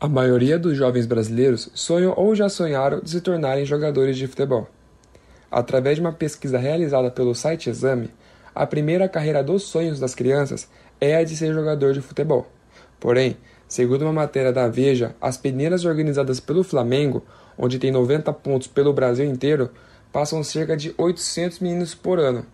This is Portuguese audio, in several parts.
A maioria dos jovens brasileiros sonham ou já sonharam de se tornarem jogadores de futebol. Através de uma pesquisa realizada pelo site Exame, a primeira carreira dos sonhos das crianças é a de ser jogador de futebol. Porém, segundo uma matéria da Veja, as peneiras organizadas pelo Flamengo, onde tem 90 pontos pelo Brasil inteiro, passam cerca de 800 meninos por ano,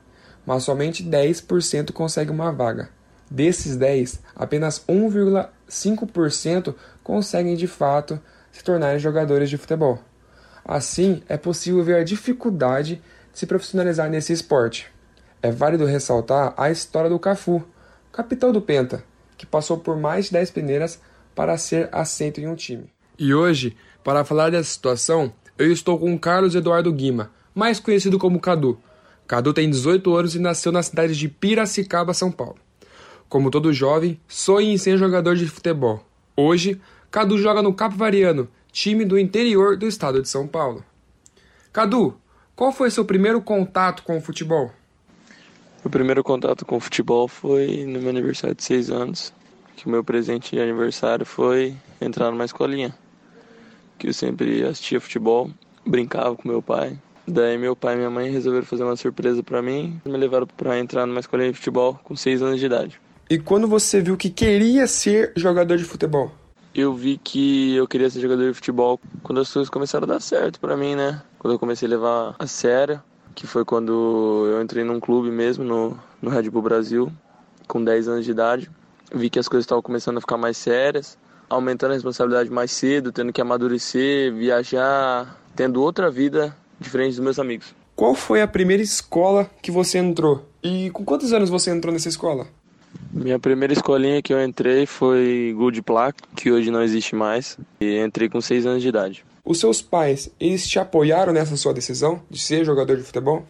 mas somente 10% conseguem uma vaga. Desses 10, apenas 1,5% conseguem de fato se tornarem jogadores de futebol. Assim, é possível ver a dificuldade de se profissionalizar nesse esporte. É válido ressaltar a história do Cafu, capitão do Penta, que passou por mais de 10 peneiras para ser aceito em um time. E hoje, para falar dessa situação, eu estou com Carlos Eduardo Guima, mais conhecido como Cadu. Cadu tem 18 anos e nasceu na cidade de Piracicaba, São Paulo. Como todo jovem, sonha em ser jogador de futebol. Hoje, Cadu joga no Capivariano, time do interior do estado de São Paulo. Cadu, qual foi seu primeiro contato com o futebol? Meu primeiro contato com o futebol foi no meu aniversário de 6 anos, que o meu presente de aniversário foi entrar numa escolinha, que eu sempre assistia futebol, brincava com meu pai. Daí meu pai e minha mãe resolveram fazer uma surpresa para mim, me levaram para entrar numa escolinha de futebol com 6 anos de idade. E quando você viu que queria ser jogador de futebol? Eu vi que eu queria ser jogador de futebol quando as coisas começaram a dar certo para mim, né? Quando eu comecei a levar a sério, que foi quando eu entrei num clube mesmo, no, no Red Bull Brasil, com 10 anos de idade. Vi que as coisas estavam começando a ficar mais sérias, aumentando a responsabilidade mais cedo, tendo que amadurecer, viajar, tendo outra vida diferente dos meus amigos. Qual foi a primeira escola que você entrou? E com quantos anos você entrou nessa escola? Minha primeira escolinha que eu entrei foi Good Plaque, que hoje não existe mais, e entrei com 6 anos de idade. Os seus pais, eles te apoiaram nessa sua decisão de ser jogador de futebol?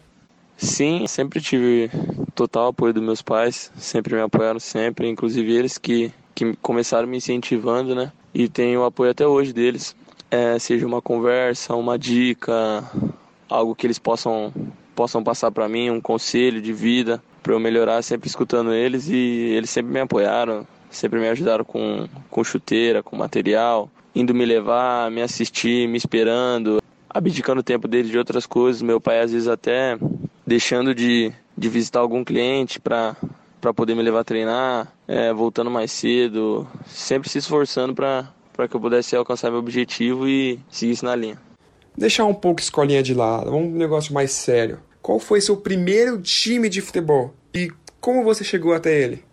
Sim, sempre tive total apoio dos meus pais, sempre me apoiaram sempre, inclusive eles que, que começaram me incentivando, né? E tenho o apoio até hoje deles, é, seja uma conversa, uma dica, algo que eles possam possam passar para mim, um conselho de vida para eu melhorar, sempre escutando eles e eles sempre me apoiaram, sempre me ajudaram com, com chuteira, com material, indo me levar, me assistir, me esperando, abdicando o tempo dele de outras coisas. Meu pai às vezes até deixando de, de visitar algum cliente para para poder me levar a treinar, é, voltando mais cedo, sempre se esforçando para que eu pudesse alcançar meu objetivo e seguisse na linha. Deixar um pouco escolinha de lado, um negócio mais sério. Qual foi seu primeiro time de futebol e como você chegou até ele?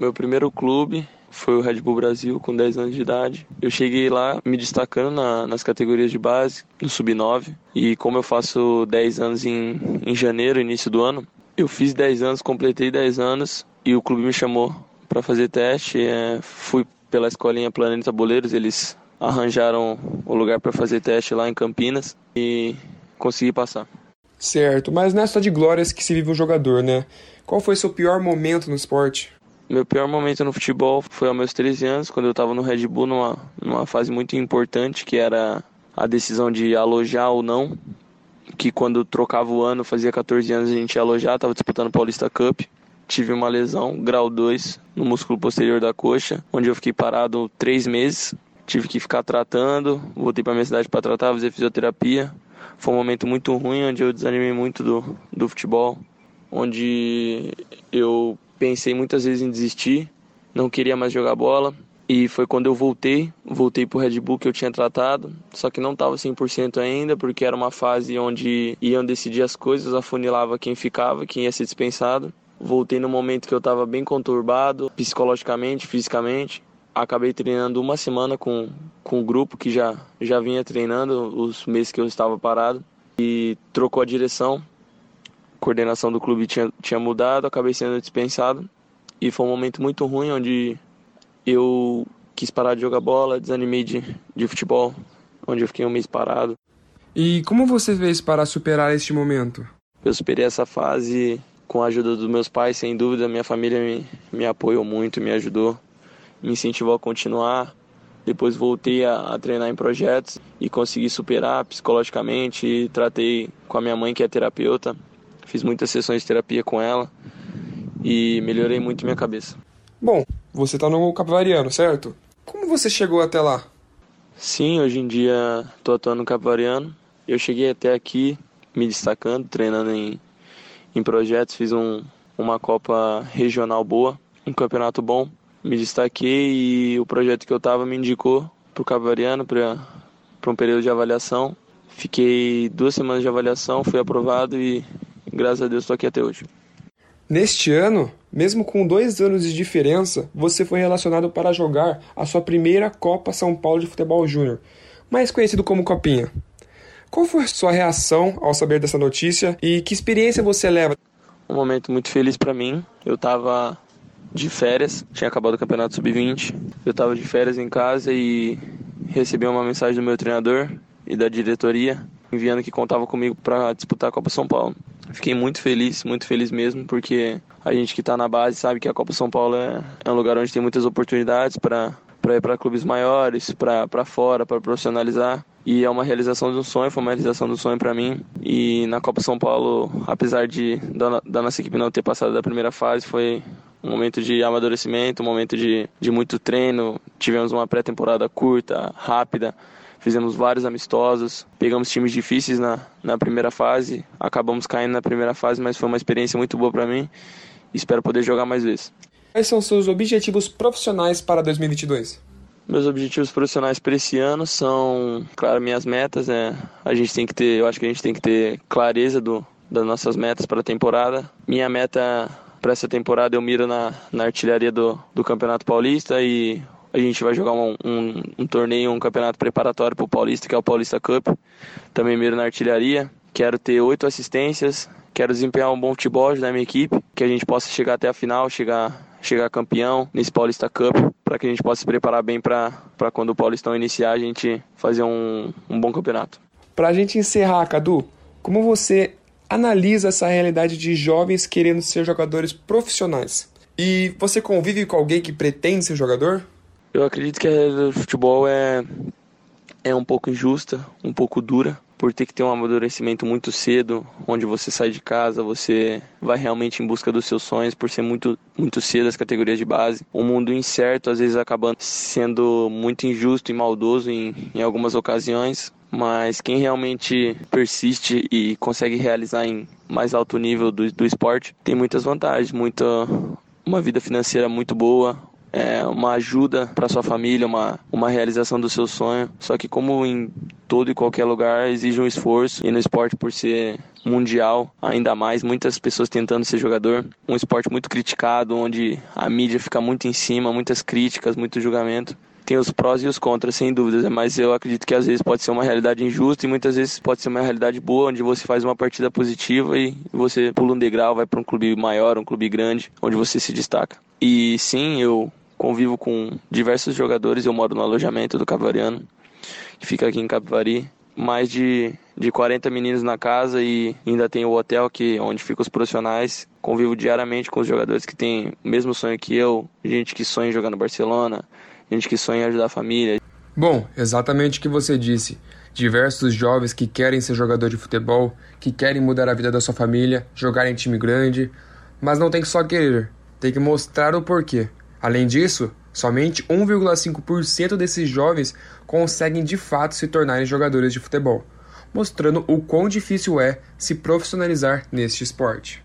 Meu primeiro clube foi o Red Bull Brasil, com 10 anos de idade. Eu cheguei lá me destacando na, nas categorias de base, no Sub-9. E como eu faço 10 anos em, em janeiro, início do ano, eu fiz 10 anos, completei 10 anos e o clube me chamou para fazer teste. É, fui pela escolinha Planeta Boleiros, eles arranjaram o lugar para fazer teste lá em Campinas e consegui passar. Certo, mas não é só de glórias que se vive um jogador, né? Qual foi seu pior momento no esporte? Meu pior momento no futebol foi aos meus 13 anos, quando eu estava no Red Bull numa, numa fase muito importante, que era a decisão de alojar ou não. Que quando trocava o ano, fazia 14 anos, a gente ia alojar, estava disputando o Paulista Cup. Tive uma lesão, grau 2, no músculo posterior da coxa, onde eu fiquei parado três meses. Tive que ficar tratando, voltei para minha cidade para tratar, fazer fisioterapia. Foi um momento muito ruim, onde eu desanimei muito do, do futebol, onde eu pensei muitas vezes em desistir, não queria mais jogar bola. E foi quando eu voltei, voltei pro Red Bull que eu tinha tratado, só que não estava 100% ainda, porque era uma fase onde iam decidir as coisas, afunilava quem ficava, quem ia ser dispensado. Voltei no momento que eu estava bem conturbado, psicologicamente, fisicamente, acabei treinando uma semana com, com o grupo que já, já vinha treinando os meses que eu estava parado e trocou a direção. A coordenação do clube tinha, tinha mudado, acabei sendo dispensado e foi um momento muito ruim onde eu quis parar de jogar bola, desanimei de, de futebol, onde eu fiquei um mês parado. E como você fez para superar este momento? Eu superei essa fase com a ajuda dos meus pais, sem dúvida, minha família me, me apoiou muito, me ajudou me incentivou a continuar. Depois voltei a, a, treinar em projetos e consegui superar psicologicamente. Tratei com a minha mãe, que é terapeuta. Fiz muitas sessões de terapia com ela e melhorei muito minha cabeça. Bom, você está no Capivariano, certo? Como você chegou até lá? Sim, hoje em dia estou atuando no Capivariano. Eu cheguei até aqui me destacando, treinando em, em projetos, fiz um, uma Copa regional boa, um campeonato bom. Me destaquei e o projeto que eu estava me indicou para o Capivariano para um período de avaliação. Fiquei duas semanas de avaliação, fui aprovado e graças a Deus estou aqui até hoje. Neste ano, mesmo com dois anos de diferença, você foi relacionado para jogar a sua primeira Copa São Paulo de Futebol Júnior, mais conhecido como Copinha. Qual foi a sua reação ao saber dessa notícia e que experiência você leva? Um momento muito feliz para mim. Eu estava de férias, tinha acabado o Campeonato Sub-20. Eu estava de férias em casa e recebi uma mensagem do meu treinador e da diretoria enviando que contava comigo para disputar a Copa São Paulo. Fiquei muito feliz, muito feliz mesmo, porque a gente que está na base sabe que a Copa São Paulo é, é um lugar onde tem muitas oportunidades para para ir para clubes maiores, para fora, para profissionalizar. E é uma realização de um sonho, foi uma realização do sonho para mim. E na Copa São Paulo, apesar de da, da, nossa equipe não ter passado da primeira fase, foi um momento de amadurecimento, um momento de, de muito treino. Tivemos uma pré-temporada curta, rápida fizemos vários amistosos, pegamos times difíceis na, na primeira fase, acabamos caindo na primeira fase, mas foi uma experiência muito boa para mim e espero poder jogar mais vezes. Quais são seus objetivos profissionais para 2022? Meus objetivos profissionais para esse ano são, claro, minhas metas, né? A gente tem que ter, eu acho que a gente tem que ter clareza do, das nossas metas para a temporada. Minha meta para essa temporada eu miro na, na artilharia do, do Campeonato Paulista e a gente vai jogar um, um, um torneio, um campeonato preparatório para o Paulista, que é o Paulista Cup. Também miro na artilharia. Quero ter oito assistências. Quero desempenhar um bom futebol na minha equipe, que a gente possa chegar até a final, chegar, chegar campeão nesse Paulista Cup, para que a gente possa se preparar bem para quando o Paulistão iniciar, a gente fazer um, um bom campeonato. Para a gente encerrar, Cadu, como você analisa essa realidade de jovens querendo ser jogadores profissionais? E você convive com alguém que pretende ser jogador? Eu acredito que a realidade do futebol é, é um pouco injusta, um pouco dura, por ter que ter um amadurecimento muito cedo, onde você sai de casa, você vai realmente em busca dos seus sonhos, por ser muito, muito cedo as categorias de base. Um mundo incerto, às vezes acabando sendo muito injusto e maldoso em, em algumas ocasiões, mas quem realmente persiste e consegue realizar em mais alto nível do, do esporte tem muitas vantagens, muita, uma vida financeira muito boa, é, uma ajuda para sua família, uma, uma realização do seu sonho. Só que como em todo e qualquer lugar exige um esforço e no esporte por ser mundial, ainda mais muitas pessoas tentando ser jogador, um esporte muito criticado, onde a mídia fica muito em cima, muitas críticas, muito julgamento. Tem os prós e os contras, sem dúvidas, mas eu acredito que às vezes pode ser uma realidade injusta e muitas vezes pode ser uma realidade boa, onde você faz uma partida positiva e você pula um degrau, vai para um clube maior, um clube grande, onde você se destaca. E sim, eu convivo com diversos jogadores, eu moro no alojamento do Capivariano, que fica aqui em Capivari. Mais de, de 40 meninos na casa e ainda tem o hotel que onde ficam os profissionais. Convivo diariamente com os jogadores que têm o mesmo sonho que eu, gente que sonha em jogar no Barcelona, gente que sonha em ajudar a família. Bom, exatamente o que você disse. Diversos jovens que querem ser jogador de futebol, que querem mudar a vida da sua família, jogar em time grande, mas não tem que só querer, tem que mostrar o porquê. Além disso, somente 1,5% desses jovens conseguem de fato se tornarem jogadores de futebol, mostrando o quão difícil é se profissionalizar neste esporte.